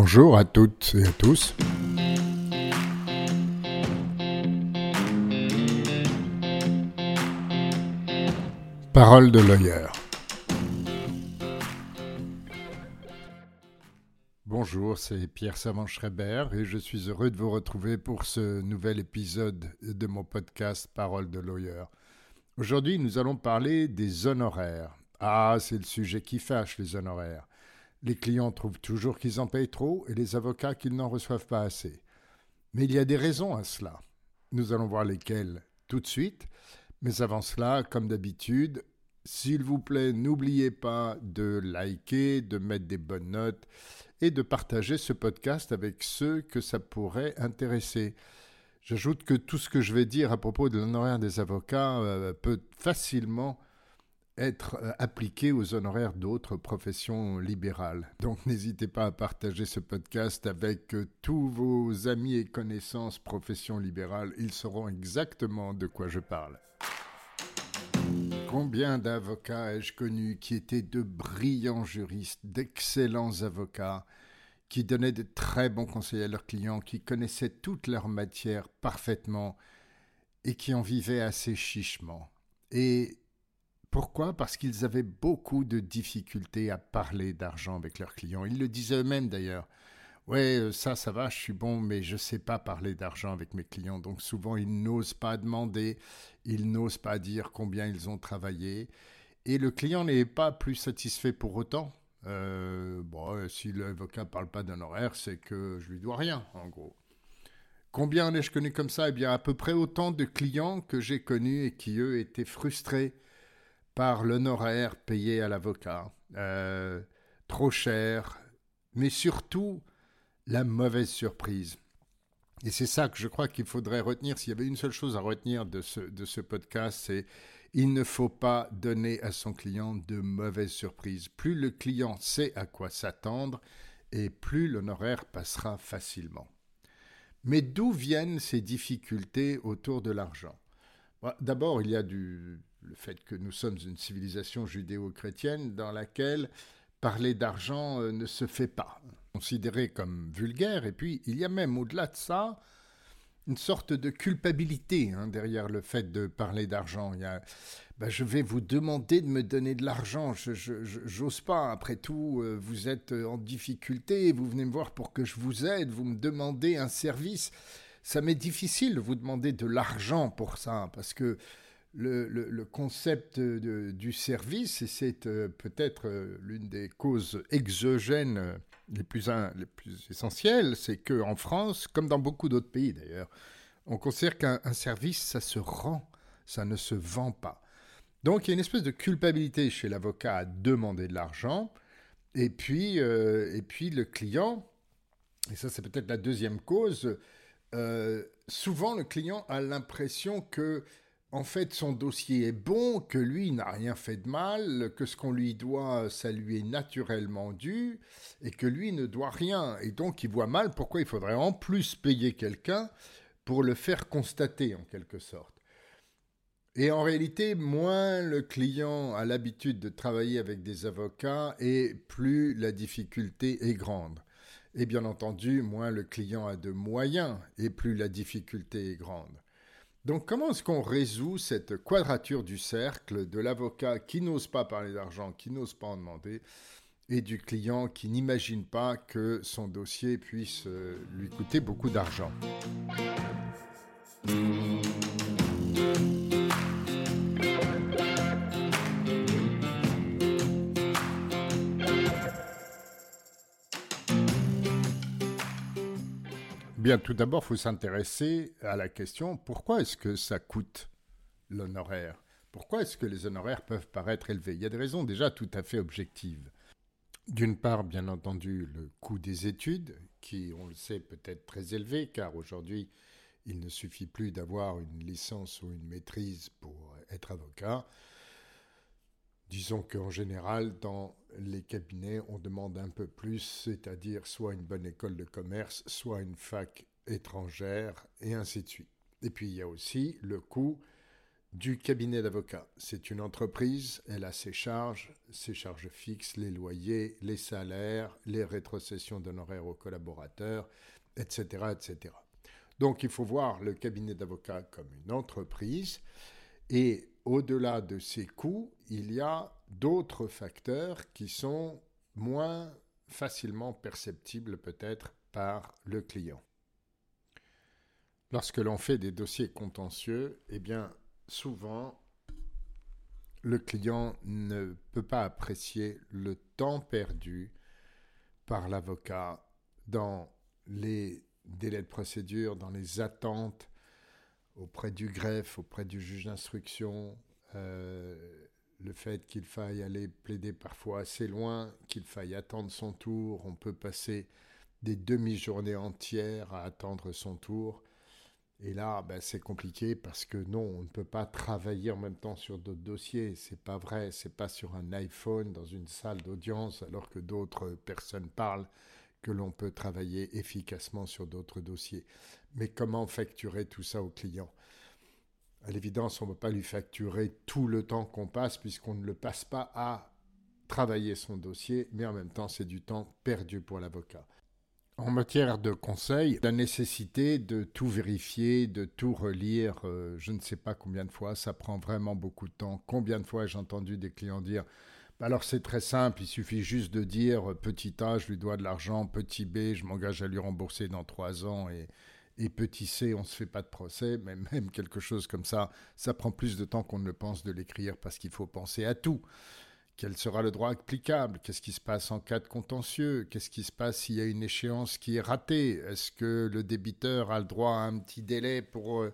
Bonjour à toutes et à tous. Parole de lawyer. Bonjour, c'est Pierre Savant-Schreiber et je suis heureux de vous retrouver pour ce nouvel épisode de mon podcast Parole de lawyer. Aujourd'hui, nous allons parler des honoraires. Ah, c'est le sujet qui fâche, les honoraires. Les clients trouvent toujours qu'ils en payent trop et les avocats qu'ils n'en reçoivent pas assez. Mais il y a des raisons à cela. Nous allons voir lesquelles tout de suite. Mais avant cela, comme d'habitude, s'il vous plaît, n'oubliez pas de liker, de mettre des bonnes notes et de partager ce podcast avec ceux que ça pourrait intéresser. J'ajoute que tout ce que je vais dire à propos de l'honoraire des avocats euh, peut facilement être euh, appliqué aux honoraires d'autres professions libérales. Donc n'hésitez pas à partager ce podcast avec euh, tous vos amis et connaissances professions libérales. Ils sauront exactement de quoi je parle. Combien d'avocats ai-je connu qui étaient de brillants juristes, d'excellents avocats, qui donnaient de très bons conseils à leurs clients, qui connaissaient toute leur matière parfaitement et qui en vivaient assez chichement. Et pourquoi? Parce qu'ils avaient beaucoup de difficultés à parler d'argent avec leurs clients. Ils le disaient eux-mêmes d'ailleurs. Ouais, euh, ça, ça va, je suis bon, mais je ne sais pas parler d'argent avec mes clients. Donc souvent, ils n'osent pas demander, ils n'osent pas dire combien ils ont travaillé. Et le client n'est pas plus satisfait pour autant. Euh, bon, euh, si l'avocat ne parle pas d'un horaire, c'est que je lui dois rien, en gros. Combien en ai-je connu comme ça? Eh bien, à peu près autant de clients que j'ai connus et qui, eux, étaient frustrés par l'honoraire payé à l'avocat, euh, trop cher, mais surtout la mauvaise surprise. Et c'est ça que je crois qu'il faudrait retenir. S'il y avait une seule chose à retenir de ce, de ce podcast, c'est il ne faut pas donner à son client de mauvaises surprises. Plus le client sait à quoi s'attendre, et plus l'honoraire passera facilement. Mais d'où viennent ces difficultés autour de l'argent? D'abord, il y a du, le fait que nous sommes une civilisation judéo-chrétienne dans laquelle parler d'argent euh, ne se fait pas, considéré comme vulgaire, et puis il y a même au-delà de ça une sorte de culpabilité hein, derrière le fait de parler d'argent. Il y a, ben, je vais vous demander de me donner de l'argent, je n'ose pas, après tout, euh, vous êtes en difficulté, vous venez me voir pour que je vous aide, vous me demandez un service. Ça m'est difficile de vous demander de l'argent pour ça, parce que le, concept du service, et c'est euh, peut-être euh, l'une des causes exogènes les plus, les plus essentielles, c'est qu'en France, comme dans beaucoup d'autres pays d'ailleurs, on considère qu'un service, ça se rend, ça ne se vend pas. Donc il y a une espèce de culpabilité chez l'avocat à demander de l'argent, et puis, euh, et puis le client, et ça c'est peut-être la deuxième cause, souvent le client a l'impression que en fait, son dossier est bon, que lui n'a rien fait de mal, que ce qu'on lui doit, ça lui est naturellement dû, et que lui ne doit rien. Et donc, il voit mal pourquoi il faudrait en plus payer quelqu'un pour le faire constater, en quelque sorte. Et en réalité, moins le client a l'habitude de travailler avec des avocats, et plus la difficulté est grande. Et bien entendu, moins le client a de moyens, et plus la difficulté est grande. Donc comment est-ce qu'on résout cette quadrature du cercle de l'avocat qui n'ose pas parler d'argent, qui n'ose pas en demander, et du client qui n'imagine pas que son dossier puisse euh, lui coûter beaucoup d'argent? Bien, tout d'abord, il faut s'intéresser à la question pourquoi est-ce que ça coûte l'honoraire? Pourquoi est-ce que les honoraires peuvent paraître élevés? Il y a des raisons déjà tout à fait objectives. D'une part, bien entendu, le coût des études, qui, on le sait, peut être très élevé, car aujourd'hui, il ne suffit plus d'avoir une licence ou une maîtrise pour être avocat. Disons qu'en général, dans les cabinets, on demande un peu plus, c'est-à-dire soit une bonne école de commerce, soit une fac étrangère, et ainsi de suite. Et puis il y a aussi le coût du cabinet d'avocat. C'est une entreprise, elle a ses charges, ses charges fixes, les loyers, les salaires, les rétrocessions d'honoraires aux collaborateurs, etc., etc. Donc il faut voir le cabinet d'avocat comme une entreprise et au-delà de ces coûts, il y a d'autres facteurs qui sont moins facilement perceptibles peut-être par le client. Lorsque l'on fait des dossiers contentieux, eh bien, souvent, le client ne peut pas apprécier le temps perdu par l'avocat dans les délais de procédure, dans les attentes auprès du greffe, auprès du juge d'instruction, euh, le fait qu'il faille aller plaider parfois assez loin, qu'il faille attendre son tour, on peut passer des demi-journées entières à attendre son tour. Et là, ben, c'est compliqué parce que non, on ne peut pas travailler en même temps sur d'autres dossiers. C'est pas vrai. C'est pas sur un iPhone dans une salle d'audience alors que d'autres personnes parlent que l'on peut travailler efficacement sur d'autres dossiers. Mais comment facturer tout ça au client? À l'évidence, on ne peut pas lui facturer tout le temps qu'on passe puisqu'on ne le passe pas à travailler son dossier, mais en même temps, c'est du temps perdu pour l'avocat. En matière de conseil, la nécessité de tout vérifier, de tout relire, euh, je ne sais pas combien de fois, ça prend vraiment beaucoup de temps. Combien de fois j'ai entendu des clients dire alors c'est très simple, il suffit juste de dire petit A, je lui dois de l'argent, petit B, je m'engage à lui rembourser dans trois ans. Et, et petit C, on ne se fait pas de procès, mais même quelque chose comme ça, ça prend plus de temps qu'on ne le pense de l'écrire parce qu'il faut penser à tout. Quel sera le droit applicable? Qu'est-ce qui se passe en cas de contentieux? Qu'est-ce qui se passe s'il y a une échéance qui est ratée? Est-ce que le débiteur a le droit à un petit délai pour euh,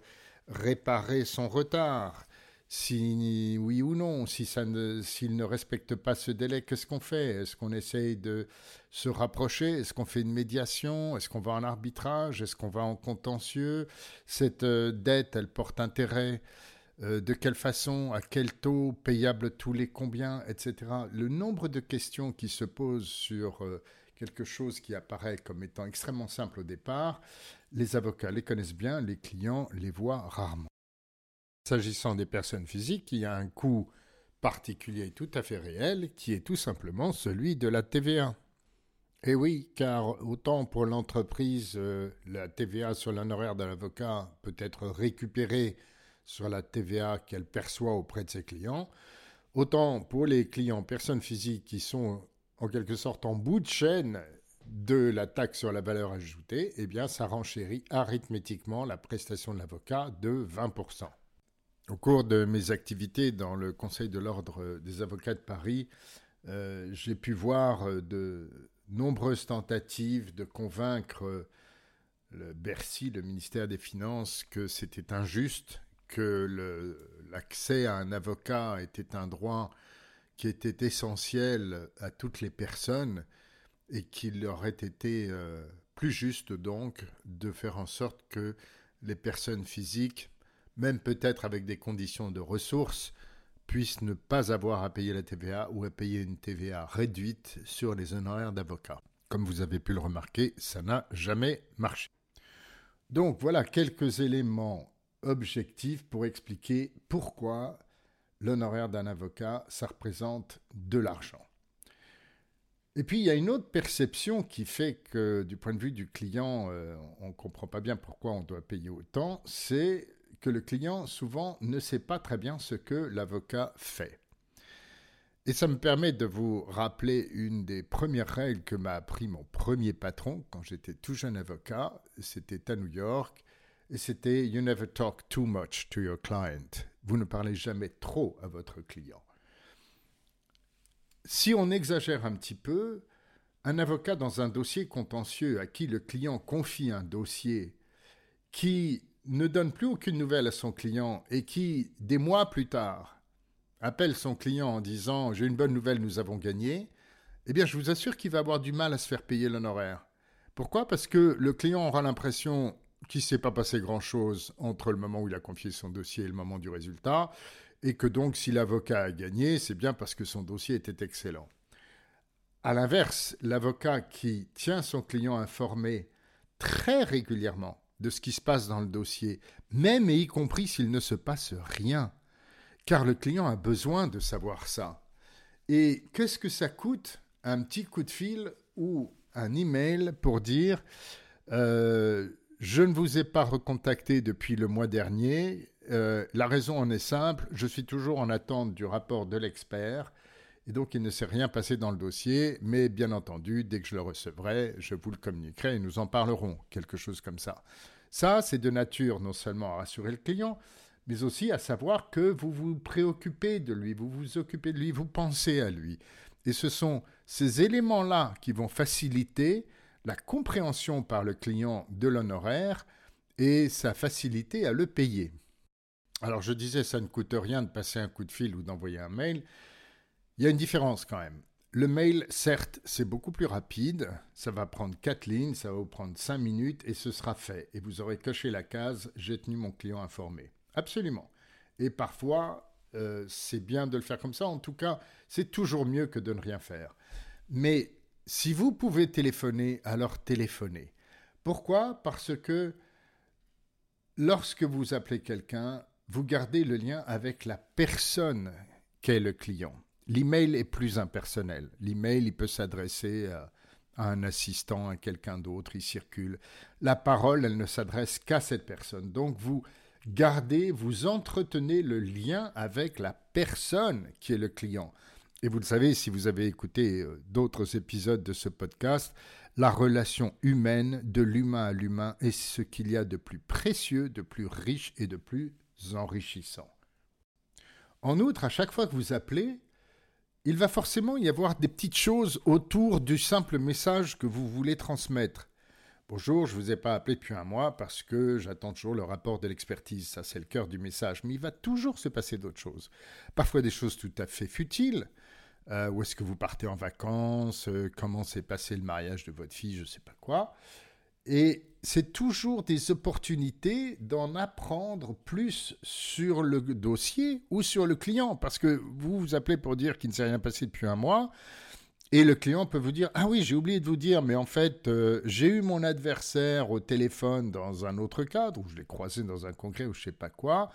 réparer son retard? Si oui ou non, si ne, s'il ne respecte pas ce délai, qu'est-ce qu'on fait? Est-ce qu'on essaye de se rapprocher? Est-ce qu'on fait une médiation? Est-ce qu'on va en arbitrage? Est-ce qu'on va en contentieux? Cette euh, dette, elle porte intérêt euh, de quelle façon, à quel taux, payable tous les combien, etc. Le nombre de questions qui se posent sur euh, quelque chose qui apparaît comme étant extrêmement simple au départ, les avocats les connaissent bien, les clients les voient rarement. S'agissant des personnes physiques, il y a un coût particulier tout à fait réel qui est tout simplement celui de la TVA. Et oui, car autant pour l'entreprise, euh, la TVA sur l'honoraire de l'avocat peut être récupérée sur la TVA qu'elle perçoit auprès de ses clients, autant pour les clients personnes physiques qui sont en quelque sorte en bout de chaîne de la taxe sur la valeur ajoutée, eh bien ça renchérit arithmétiquement la prestation de l'avocat de 20%. Au cours de mes activités dans le Conseil de l'ordre des avocats de Paris, euh, j'ai pu voir de nombreuses tentatives de convaincre le Bercy, le ministère des Finances, que c'était injuste que l'accès à un avocat était un droit qui était essentiel à toutes les personnes et qu'il aurait été euh, plus juste donc de faire en sorte que les personnes physiques, même peut-être avec des conditions de ressources, puissent ne pas avoir à payer la TVA ou à payer une TVA réduite sur les honoraires d'avocat. Comme vous avez pu le remarquer, ça n'a jamais marché. Donc voilà quelques éléments objectif pour expliquer pourquoi l'honoraire d'un avocat, ça représente de l'argent. Et puis il y a une autre perception qui fait que du point de vue du client, euh, on ne comprend pas bien pourquoi on doit payer autant, c'est que le client souvent ne sait pas très bien ce que l'avocat fait. Et ça me permet de vous rappeler une des premières règles que m'a appris mon premier patron quand j'étais tout jeune avocat. C'était à New York et c'était You never talk too much to your client. Vous ne parlez jamais trop à votre client. Si on exagère un petit peu, un avocat dans un dossier contentieux à qui le client confie un dossier qui ne donne plus aucune nouvelle à son client et qui, des mois plus tard, appelle son client en disant J'ai une bonne nouvelle, nous avons gagné, eh bien, je vous assure qu'il va avoir du mal à se faire payer l'honoraire. Pourquoi? Parce que le client aura l'impression qu'il ne s'est pas passé grand-chose entre le moment où il a confié son dossier et le moment du résultat, et que donc si l'avocat a gagné, c'est bien parce que son dossier était excellent. À l'inverse, l'avocat qui tient son client informé très régulièrement de ce qui se passe dans le dossier, même et y compris s'il ne se passe rien, car le client a besoin de savoir ça. Et qu'est-ce que ça coûte un petit coup de fil ou un email pour dire euh, je ne vous ai pas recontacté depuis le mois dernier. Euh, la raison en est simple, je suis toujours en attente du rapport de l'expert et donc il ne s'est rien passé dans le dossier, mais bien entendu, dès que je le recevrai, je vous le communiquerai et nous en parlerons, quelque chose comme ça. Ça, c'est de nature non seulement à rassurer le client, mais aussi à savoir que vous vous préoccupez de lui, vous vous occupez de lui, vous pensez à lui. Et ce sont ces éléments-là qui vont faciliter la compréhension par le client de l'honoraire et sa facilité à le payer. Alors je disais, ça ne coûte rien de passer un coup de fil ou d'envoyer un mail. Il y a une différence quand même. Le mail, certes, c'est beaucoup plus rapide. Ça va prendre quatre lignes, ça va vous prendre cinq minutes et ce sera fait. Et vous aurez coché la case J'ai tenu mon client informé. Absolument. Et parfois, euh, c'est bien de le faire comme ça. En tout cas, c'est toujours mieux que de ne rien faire. Mais si vous pouvez téléphoner, alors téléphonez. Pourquoi? Parce que lorsque vous appelez quelqu'un, vous gardez le lien avec la personne qu'est le client. L'email est plus impersonnel. L'email, il peut s'adresser à, à, un assistant, à quelqu'un d'autre, il circule. La parole, elle ne s'adresse qu'à cette personne. Donc vous gardez, vous entretenez le lien avec la personne qui est le client. Et vous le savez, si vous avez écouté euh, d'autres épisodes de ce podcast, la relation humaine de l'humain à l'humain est ce qu'il y a de plus précieux, de plus riche et de plus enrichissant. En outre, à chaque fois que vous appelez, il va forcément y avoir des petites choses autour du simple message que vous voulez transmettre. Bonjour, je ne vous ai pas appelé depuis un mois parce que j'attends toujours le rapport de l'expertise. Ça, c'est le cœur du message. Mais il va toujours se passer d'autres choses. Parfois des choses tout à fait futiles. Euh, où est-ce que vous partez en vacances? Euh, Comment s'est passé le mariage de votre fille? Je ne sais pas quoi. Et c'est toujours des opportunités d'en apprendre plus sur le dossier ou sur le client. Parce que vous vous appelez pour dire qu'il ne s'est rien passé depuis un mois. Et le client peut vous dire Ah oui, j'ai oublié de vous dire, mais en fait, euh, j'ai eu mon adversaire au téléphone dans un autre cadre, où je l'ai croisé dans un congrès ou je sais pas quoi,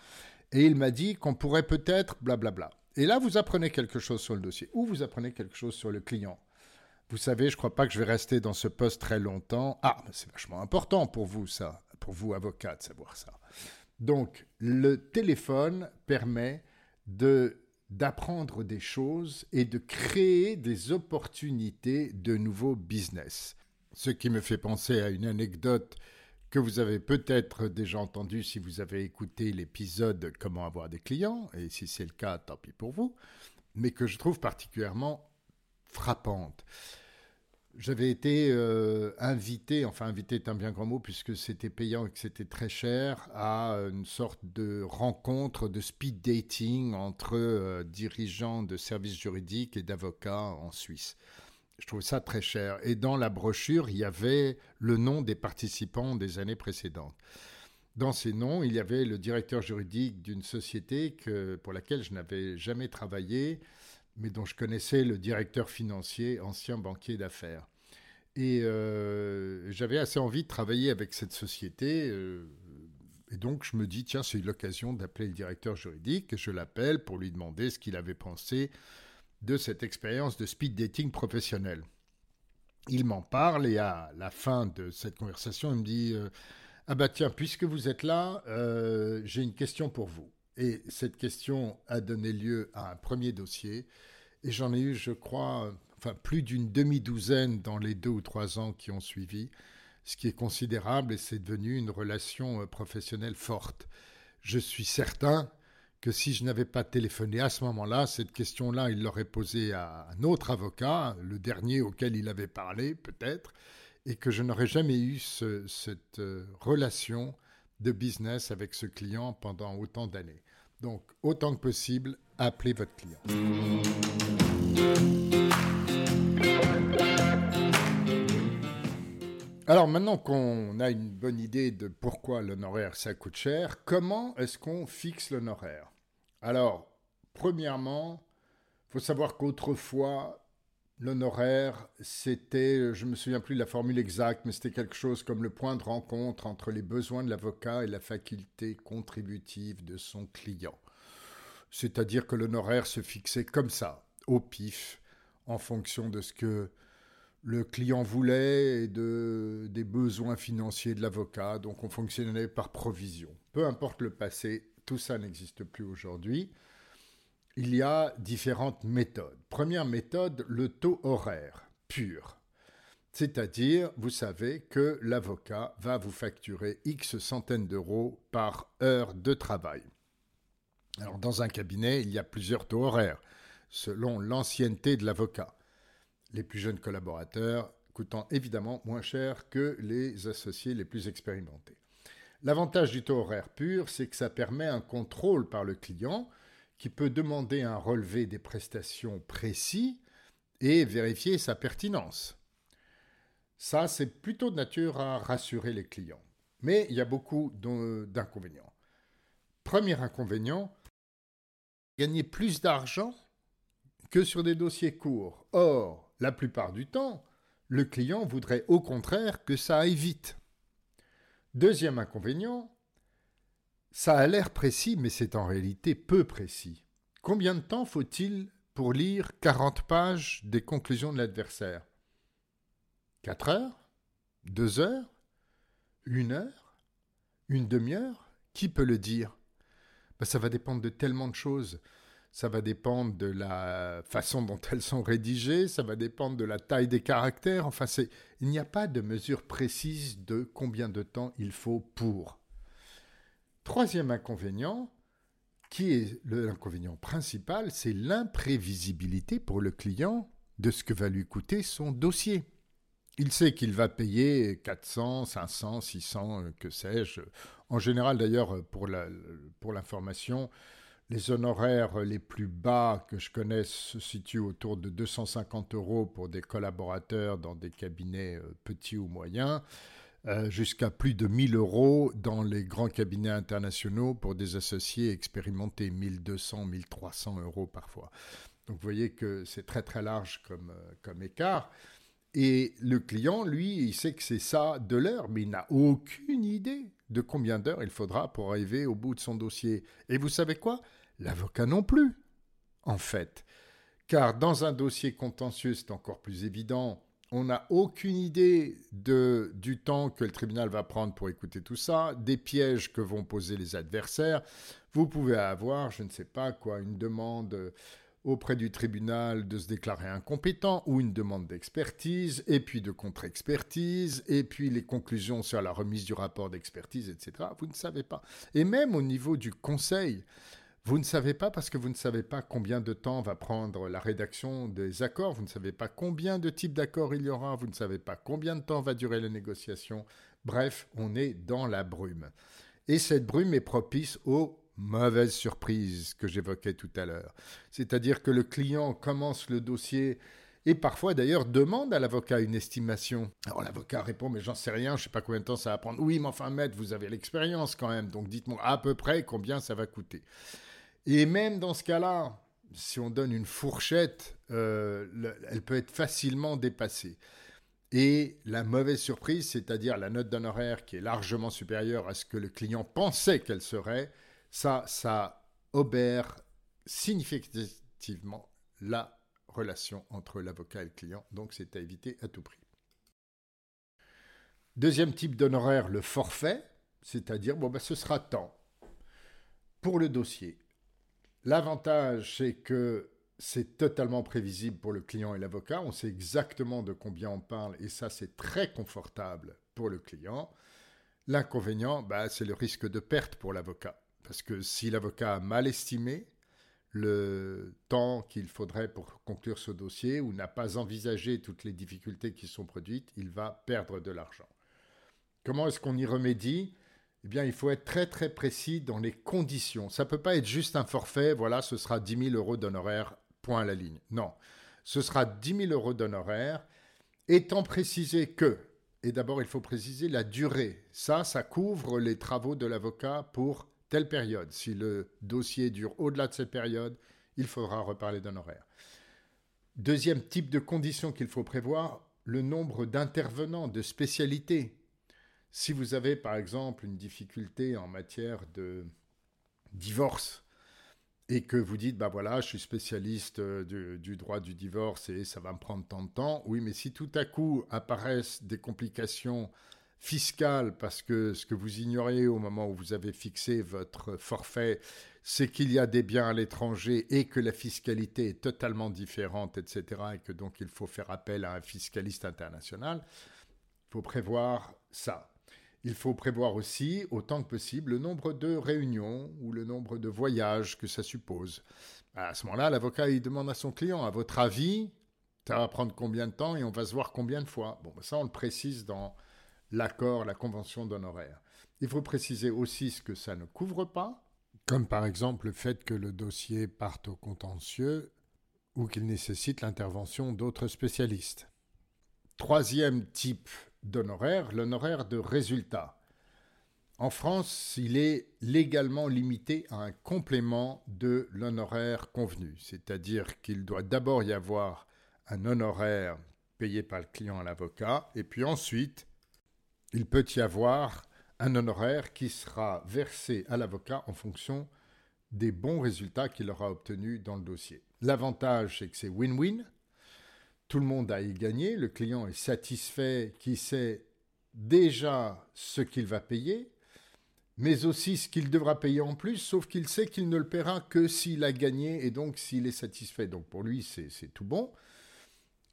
et il m'a dit qu'on pourrait peut-être blablabla. Et là, vous apprenez quelque chose sur le dossier, ou vous apprenez quelque chose sur le client. Vous savez, je ne crois pas que je vais rester dans ce poste très longtemps. Ah, c'est vachement important pour vous, ça, pour vous, avocat, de savoir ça. Donc, le téléphone permet de d'apprendre des choses et de créer des opportunités de nouveaux business. Ce qui me fait penser à une anecdote que vous avez peut-être déjà entendue si vous avez écouté l'épisode Comment avoir des clients, et si c'est le cas, tant pis pour vous, mais que je trouve particulièrement frappante. J'avais été euh, invité, enfin invité est un bien grand mot puisque c'était payant et que c'était très cher, à une sorte de rencontre de speed dating entre euh, dirigeants de services juridiques et d'avocats en Suisse. Je trouve ça très cher. Et dans la brochure, il y avait le nom des participants des années précédentes. Dans ces noms, il y avait le directeur juridique d'une société que, pour laquelle je n'avais jamais travaillé, mais dont je connaissais le directeur financier, ancien banquier d'affaires. Et euh, j'avais assez envie de travailler avec cette société. Euh, et donc, je me dis, tiens, c'est l'occasion d'appeler le directeur juridique. Je l'appelle pour lui demander ce qu'il avait pensé de cette expérience de speed dating professionnel. Il m'en parle et à la fin de cette conversation, il me dit euh, Ah bah tiens, puisque vous êtes là, j'ai une question pour vous. Et cette question a donné lieu à un premier dossier. Et j'en ai eu, je crois, enfin plus d'une demi-douzaine dans les deux ou trois ans qui ont suivi, ce qui est considérable et c'est devenu une relation euh, professionnelle forte. Je suis certain que si je n'avais pas téléphoné à ce moment-là, cette question-là, il l'aurait posée à un autre avocat, le dernier auquel il avait parlé peut-être, et que je n'aurais jamais eu cette euh, relation de business avec ce client pendant autant d'années. Donc, autant que possible, appelez votre client. Alors maintenant qu'on a une bonne idée de pourquoi l'honoraire ça coûte cher, comment est-ce qu'on fixe l'honoraire? Alors, premièrement, il faut savoir qu'autrefois, l'honoraire, c'était, je me souviens plus de la formule exacte, mais c'était quelque chose comme le point de rencontre entre les besoins de l'avocat et la faculté contributive de son client. c'est-à-dire que l'honoraire se fixait comme ça, au pif, en fonction de ce que le client voulait et de, des besoins financiers de l'avocat. Donc on fonctionnait par provision. Peu importe le passé, tout ça n'existe plus aujourd'hui. Il y a différentes méthodes. Première méthode, le taux horaire pur. C'est-à-dire, vous savez que l'avocat va vous facturer X centaines d'euros par heure de travail. Alors, dans un cabinet, il y a plusieurs taux horaires, selon l'ancienneté de l'avocat les plus jeunes collaborateurs coûtant évidemment moins cher que les associés les plus expérimentés. L'avantage du taux horaire pur, c'est que ça permet un contrôle par le client qui peut demander un relevé des prestations précis et vérifier sa pertinence. Ça, c'est plutôt de nature à rassurer les clients. Mais il y a beaucoup d'inconvénients. Premier inconvénient, gagner plus d'argent que sur des dossiers courts. Or, la plupart du temps, le client voudrait au contraire que ça aille vite. Deuxième inconvénient, ça a l'air précis, mais c'est en réalité peu précis. Combien de temps faut-il pour lire 40 pages des conclusions de l'adversaire? 4 heures? 2 heures? Une heure? Une demi-heure? Qui peut le dire? Ben, Ça va dépendre de tellement de choses ça va dépendre de la façon dont elles sont rédigées, ça va dépendre de la taille des caractères. Enfin, il n'y a pas de mesure précise de combien de temps il faut pour. Troisième inconvénient, qui est l'inconvénient principal, c'est l'imprévisibilité pour le client de ce que va lui coûter son dossier. Il sait qu'il va payer 400, 500, 600, que sais-je. En général, d'ailleurs, pour l'information, les honoraires les plus bas que je connaisse se situent autour de 250 euros pour des collaborateurs dans des cabinets euh, petits ou moyens, euh, jusqu'à plus de 1000 euros dans les grands cabinets internationaux pour des associés expérimentés, 1200, 1300 euros parfois. Donc vous voyez que c'est très très large comme, euh, comme écart. Et le client, lui, il sait que c'est ça de l'heure, mais il n'a aucune idée de combien d'heures il faudra pour arriver au bout de son dossier. Et vous savez quoi? L'avocat non plus, en fait. Car dans un dossier contentieux, c'est encore plus évident, on n'a aucune idée du temps que le tribunal va prendre pour écouter tout ça, des pièges que vont poser les adversaires. Vous pouvez avoir, je ne sais pas quoi, une demande auprès du tribunal de se déclarer incompétent ou une demande d'expertise, et puis de contre-expertise, et puis les conclusions sur la remise du rapport d'expertise, etc. Vous ne savez pas. Et même au niveau du conseil, vous ne savez pas parce que vous ne savez pas combien de temps va prendre la rédaction des accords, vous ne savez pas combien de types d'accords il y aura, vous ne savez pas combien de temps va durer la négociation. Bref, on est dans la brume. Et cette brume est propice aux mauvaises surprises que j'évoquais tout à l'heure. C'est-à-dire que le client commence le dossier et parfois d'ailleurs demande à l'avocat une estimation. Alors l'avocat répond mais j'en sais rien, je ne sais pas combien de temps ça va prendre. Oui, mais enfin maître, vous avez l'expérience quand même, donc dites-moi à peu près combien ça va coûter. Et même dans ce cas-là, si on donne une fourchette, euh, elle peut être facilement dépassée. Et la mauvaise surprise, c'est-à-dire la note d'honoraire qui est largement supérieure à ce que le client pensait qu'elle serait, ça, ça obère significativement la relation entre l'avocat et le client. Donc c'est à éviter à tout prix. Deuxième type d'honoraire, le forfait, c'est-à-dire, bon, ben, ce sera tant pour le dossier. L'avantage, c'est que c'est totalement prévisible pour le client et l'avocat. On sait exactement de combien on parle et ça, c'est très confortable pour le client. L'inconvénient, bah, c'est le risque de perte pour l'avocat. Parce que si l'avocat a mal estimé le temps qu'il faudrait pour conclure ce dossier ou n'a pas envisagé toutes les difficultés qui sont produites, il va perdre de l'argent. Comment est-ce qu'on y remédie? Eh bien, il faut être très très précis dans les conditions. Ça ne peut pas être juste un forfait, voilà, ce sera 10 000 euros d'honoraires, point à la ligne. Non, ce sera 10 000 euros d'honoraires, étant précisé que, et d'abord il faut préciser la durée. Ça, ça couvre les travaux de l'avocat pour telle période. Si le dossier dure au-delà de cette période, il faudra reparler d'honoraires. Deuxième type de condition qu'il faut prévoir, le nombre d'intervenants, de spécialités. Si vous avez par exemple une difficulté en matière de divorce et que vous dites, bah voilà, je suis spécialiste du, du, droit du divorce et ça va me prendre tant de temps. Oui, mais si tout à coup apparaissent des complications fiscales, parce que ce que vous ignorez au moment où vous avez fixé votre forfait, c'est qu'il y a des biens à l'étranger et que la fiscalité est totalement différente, etc., et que donc il faut faire appel à un fiscaliste international, il faut prévoir ça. Il faut prévoir aussi, autant que possible, le nombre de réunions ou le nombre de voyages que ça suppose. À ce moment-là, l'avocat il demande à son client, à votre avis, ça va prendre combien de temps et on va se voir combien de fois? Bon, ben ça, on le précise dans l'accord, la convention d'honoraires. Il faut préciser aussi ce que ça ne couvre pas, comme par exemple le fait que le dossier parte au contentieux ou qu'il nécessite l'intervention d'autres spécialistes. Troisième type d'honoraire, l'honoraire de résultat. En France, il est légalement limité à un complément de l'honoraire convenu, c'est-à-dire qu'il doit d'abord y avoir un honoraire payé par le client à l'avocat, et puis ensuite, il peut y avoir un honoraire qui sera versé à l'avocat en fonction des bons résultats qu'il aura obtenus dans le dossier. L'avantage, c'est que c'est win-win, tout le monde a y gagné, le client est satisfait, qui sait déjà ce qu'il va payer, mais aussi ce qu'il devra payer en plus, sauf qu'il sait qu'il ne le paiera que s'il a gagné et donc s'il est satisfait. Donc pour lui, c'est tout bon.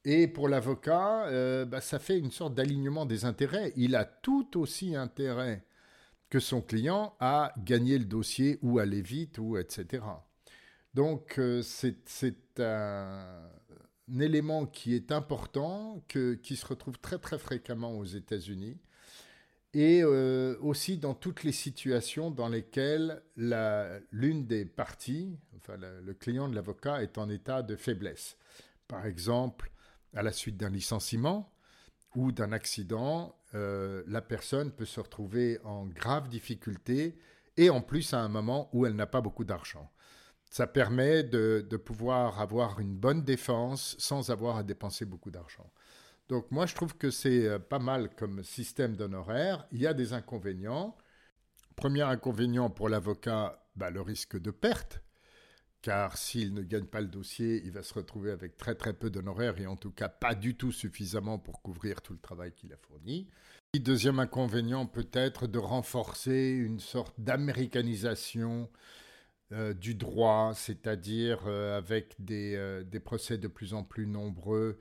Et pour l'avocat, euh, bah, ça fait une sorte d'alignement des intérêts. Il a tout aussi intérêt que son client à gagner le dossier ou aller vite, ou etc. Donc euh, c'est un élément qui est important, qui se retrouve très très fréquemment aux États-Unis, et euh, aussi dans toutes les situations dans lesquelles l'une des parties, enfin le client de l'avocat, est en état de faiblesse. Par exemple, à la suite d'un licenciement ou d'un accident, euh, la personne peut se retrouver en grave difficulté et en plus à un moment où elle n'a pas beaucoup d'argent. Ça permet de, pouvoir avoir une bonne défense sans avoir à dépenser beaucoup d'argent. Donc moi, je trouve que c'est euh, pas mal comme système d'honoraires. Il y a des inconvénients. Premier inconvénient pour l'avocat, bah, le risque de perte, car s'il ne gagne pas le dossier, il va se retrouver avec très très peu d'honoraires et en tout cas pas du tout suffisamment pour couvrir tout le travail qu'il a fourni. deuxième inconvénient peut être de renforcer une sorte d'américanisation euh, du droit, c'est-à-dire euh, avec euh, des, procès de plus en plus nombreux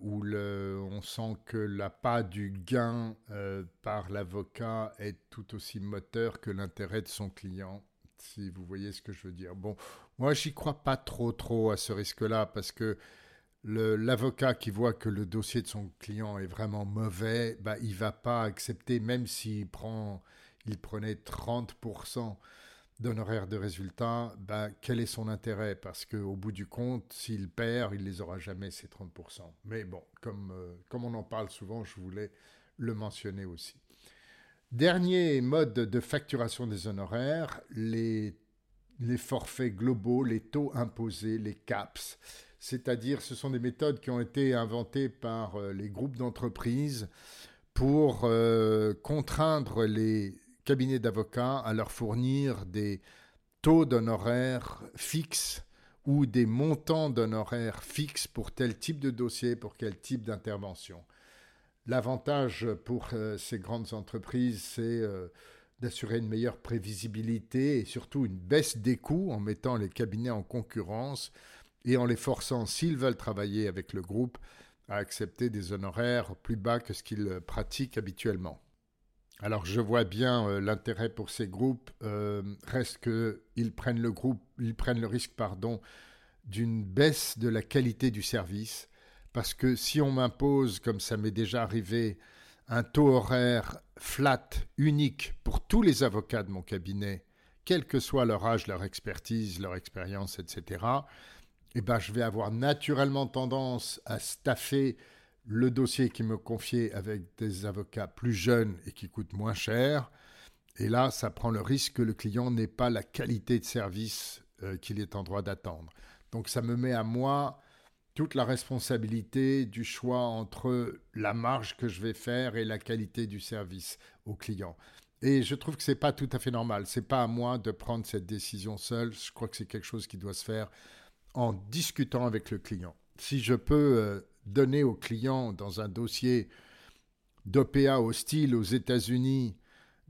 où on sent que l'appât du gain par l'avocat est tout aussi moteur que l'intérêt de son client, si vous voyez ce que je veux dire. Bon, moi j'y crois pas trop trop à ce risque-là parce que l'avocat qui voit que le dossier de son client est vraiment mauvais, bah, il va pas accepter, même s'il prend, il prenait 30% d'honoraires de résultat, ben, quel est son intérêt? Parce qu'au bout du compte, s'il perd, il les aura jamais, ces 30%. Mais bon, comme, euh, comme on en parle souvent, je voulais le mentionner aussi. Dernier mode de facturation des honoraires, les, les forfaits globaux, les taux imposés, les CAPS. C'est-à-dire, ce sont des méthodes qui ont été inventées par euh, les groupes d'entreprises pour euh, contraindre les cabinets d'avocats à leur fournir des taux d'honoraires fixes ou des montants d'honoraires fixes pour tel type de dossier, pour quel type d'intervention. L'avantage pour euh, ces grandes entreprises, c'est euh, d'assurer une meilleure prévisibilité et surtout une baisse des coûts en mettant les cabinets en concurrence et en les forçant, s'ils veulent travailler avec le groupe, à accepter des honoraires plus bas que ce qu'ils pratiquent habituellement. Alors je vois bien euh, l'intérêt pour ces groupes euh, reste qu'ils prennent le groupe, ils prennent le risque pardon d'une baisse de la qualité du service parce que si on m'impose comme ça m'est déjà arrivé un taux horaire flat unique pour tous les avocats de mon cabinet, quel que soit leur âge, leur expertise, leur expérience, etc. Eh ben, je vais avoir naturellement tendance à staffer le dossier qui me confiait avec des avocats plus jeunes et qui coûtent moins cher. Et là, ça prend le risque que le client n'ait pas la qualité de service euh, qu'il est en droit d'attendre. Donc ça me met à moi toute la responsabilité du choix entre la marge que je vais faire et la qualité du service au client. Et je trouve que c'est pas tout à fait normal. C'est pas à moi de prendre cette décision seule. Je crois que c'est quelque chose qui doit se faire en discutant avec le client. Si je peux euh, donner au client dans un dossier d'OPA hostile aux États-Unis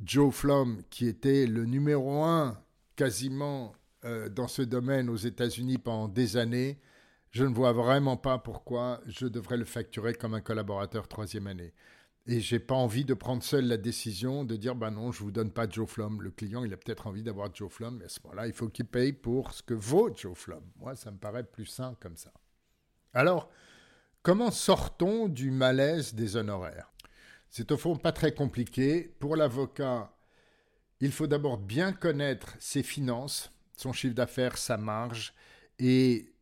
Joe Flom, qui était le numéro un quasiment euh, dans ce domaine aux États-Unis pendant des années, je ne vois vraiment pas pourquoi je devrais le facturer comme un collaborateur troisième année. Et j'ai pas envie de prendre seul la décision de dire bah non, je vous donne pas Joe Flom. Le client, il a peut-être envie d'avoir Joe Flom, mais à ce moment-là, il faut qu'il paye pour ce que vaut Joe Flom. Moi, ça me paraît plus sain comme ça. Alors, comment sortons du malaise des honoraires? C'est au fond pas très compliqué. Pour l'avocat, il faut d'abord bien connaître ses finances, son chiffre d'affaires, sa marge, et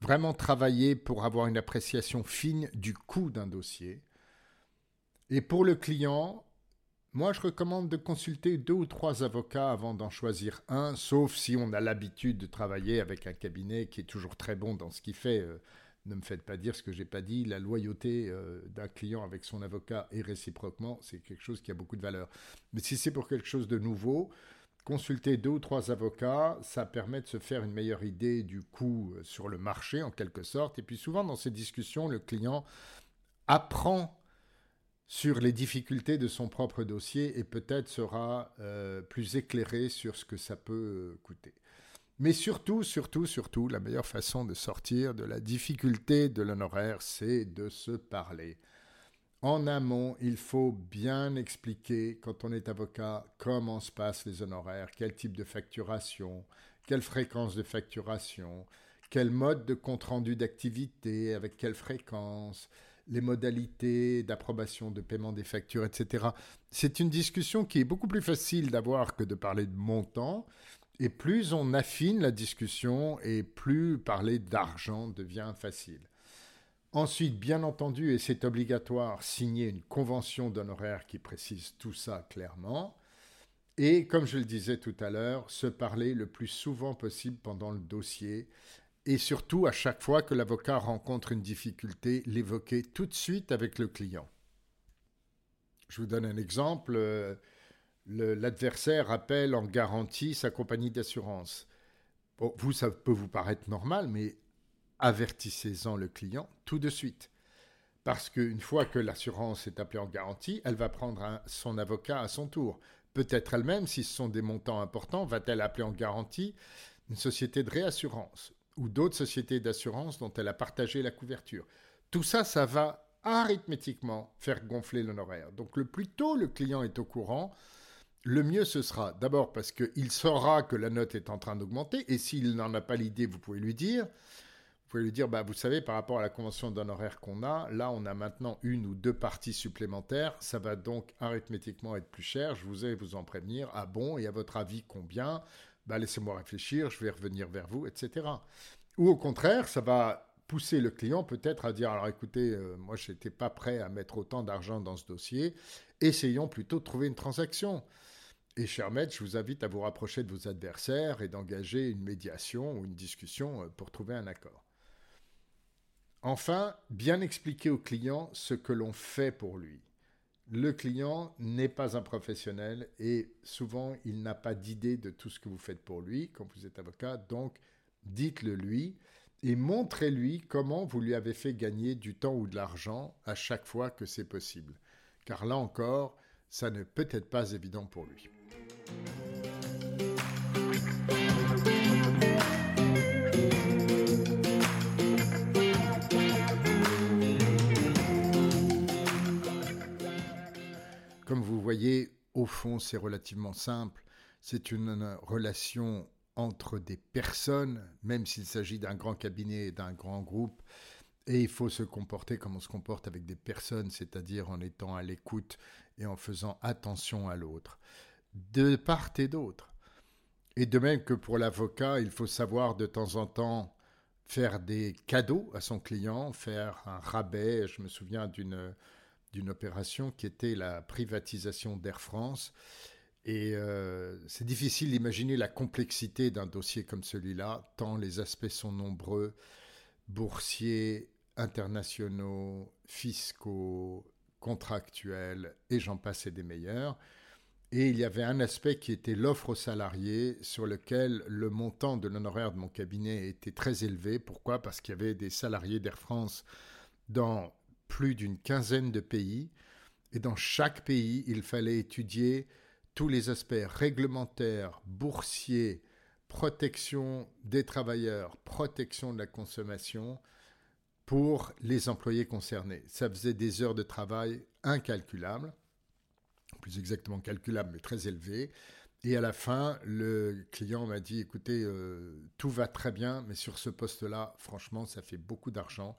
vraiment travailler pour avoir une appréciation fine du coût d'un dossier. Et pour le client, moi je recommande de consulter deux ou trois avocats avant d'en choisir un, sauf si on a l'habitude de travailler avec un cabinet qui est toujours très bon dans ce qu'il fait. Ne me faites pas dire ce que j'ai pas dit. La loyauté euh, d'un client avec son avocat et réciproquement, c'est quelque chose qui a beaucoup de valeur. Mais si c'est pour quelque chose de nouveau, consulter deux ou trois avocats, ça permet de se faire une meilleure idée du coût euh, sur le marché en quelque sorte. Et puis souvent dans ces discussions, le client apprend sur les difficultés de son propre dossier et peut-être sera euh, plus éclairé sur ce que ça peut coûter. Mais surtout, surtout, surtout, la meilleure façon de sortir de la difficulté de l'honoraire, c'est de se parler. En amont, il faut bien expliquer, quand on est avocat, comment se passent les honoraires, quel type de facturation, quelle fréquence de facturation, quel mode de compte-rendu d'activité, avec quelle fréquence, les modalités d'approbation de paiement des factures, etc. C'est une discussion qui est beaucoup plus facile d'avoir que de parler de montant. Et plus on affine la discussion et plus parler d'argent devient facile. Ensuite, bien entendu, et c'est obligatoire, signer une convention d'honoraires qui précise tout ça clairement. Et comme je le disais tout à l'heure, se parler le plus souvent possible pendant le dossier et surtout, à chaque fois que l'avocat rencontre une difficulté, l'évoquer tout de suite avec le client. Je vous donne un exemple. L'adversaire appelle en garantie sa compagnie d'assurance. vous, ça peut vous paraître normal, mais avertissez-en le client tout de suite. Parce qu'une fois que l'assurance est appelée en garantie, elle va prendre son avocat à son tour. Peut-être elle-même, si ce sont des montants importants, va-t-elle appeler en garantie une société de réassurance ou d'autres sociétés d'assurance dont elle a partagé la couverture. Tout ça, ça va arithmétiquement faire gonfler l'honoraire. Donc le plus tôt le client est au courant, le mieux ce sera. D'abord parce qu'il saura que la note est en train d'augmenter, et s'il n'en a pas l'idée, vous pouvez lui dire. Vous pouvez lui dire, bah, vous savez, par rapport à la convention d'honoraire qu'on a, là, on a maintenant une ou deux parties supplémentaires. Ça va donc arithmétiquement être plus cher. Je vous ai vous en prévenir. Ah bon, et à votre avis, combien? Bah, laissez-moi réfléchir, je vais revenir vers vous, etc. Ou au contraire, ça va pousser le client peut-être à dire, alors écoutez, euh, moi je n'étais pas prêt à mettre autant d'argent dans ce dossier, essayons plutôt de trouver une transaction. Et cher maître, je vous invite à vous rapprocher de vos adversaires et d'engager une médiation ou une discussion euh, pour trouver un accord. Enfin, bien expliquer au client ce que l'on fait pour lui le client n'est pas un professionnel et souvent il n'a pas d'idée de tout ce que vous faites pour lui quand vous êtes avocat. Donc dites-le lui et montrez-lui comment vous lui avez fait gagner du temps ou de l'argent à chaque fois que c'est possible. Car là encore, ça n'est peut-être pas évident pour lui. Voyez, au fond, c'est relativement simple. C'est une relation entre des personnes, même s'il s'agit d'un grand cabinet et d'un grand groupe. Et il faut se comporter comme on se comporte avec des personnes, c'est-à-dire en étant à l'écoute et en faisant attention à l'autre, de part et d'autre. Et de même que pour l'avocat, il faut savoir de temps en temps faire des cadeaux à son client, faire un rabais. Je me souviens d'une d'une opération qui était la privatisation d'Air France. Et euh, c'est difficile d'imaginer la complexité d'un dossier comme celui-là, tant les aspects sont nombreux, boursiers, internationaux, fiscaux, contractuels, et j'en passe des meilleurs. Et il y avait un aspect qui était l'offre aux salariés, sur lequel le montant de l'honoraire de mon cabinet était très élevé. Pourquoi? Parce qu'il y avait des salariés d'Air France dans plus d'une quinzaine de pays. Et dans chaque pays, il fallait étudier tous les aspects réglementaires, boursiers, protection des travailleurs, protection de la consommation pour les employés concernés. Ça faisait des heures de travail incalculables plus exactement calculable, mais très élevé. Et à la fin, le client m'a dit, écoutez, euh, tout va très bien, mais sur ce poste-là, franchement, ça fait beaucoup d'argent.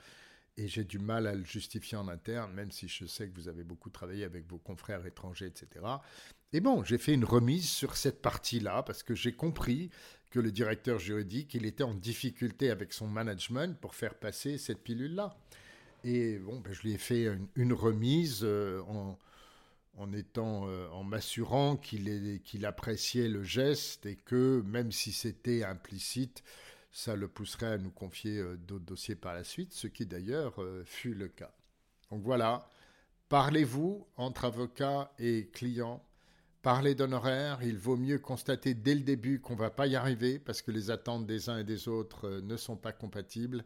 Et j'ai du mal à le justifier en interne, même si je sais que vous avez beaucoup travaillé avec vos confrères étrangers, etc. Et bon, j'ai fait une remise sur cette partie-là, parce que j'ai compris que le directeur juridique, il était en difficulté avec son management pour faire passer cette pilule-là. Et bon, ben, je lui ai fait une, remise euh, en en étant, euh, en m'assurant qu'il appréciait le geste et que même si c'était implicite, ça le pousserait à nous confier euh, d'autres dossiers par la suite, ce qui d'ailleurs euh, fut le cas. Donc voilà, parlez-vous entre avocats et clients, parlez d'honoraires, il vaut mieux constater dès le début qu'on ne va pas y arriver parce que les attentes des uns et des autres ne sont pas compatibles,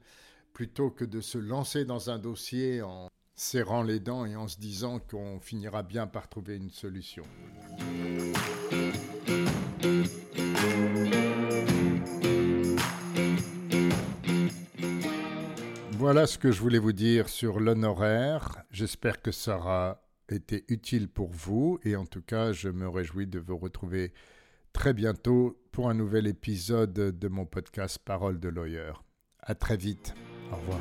plutôt que de se lancer dans un dossier en serrant les dents et en se disant qu'on finira bien par trouver une solution. Voilà ce que je voulais vous dire sur l'honoraire. J'espère que ça aura été utile pour vous et en tout cas, je me réjouis de vous retrouver très bientôt pour un nouvel épisode de mon podcast Parole de lawyer. À très vite. Au revoir.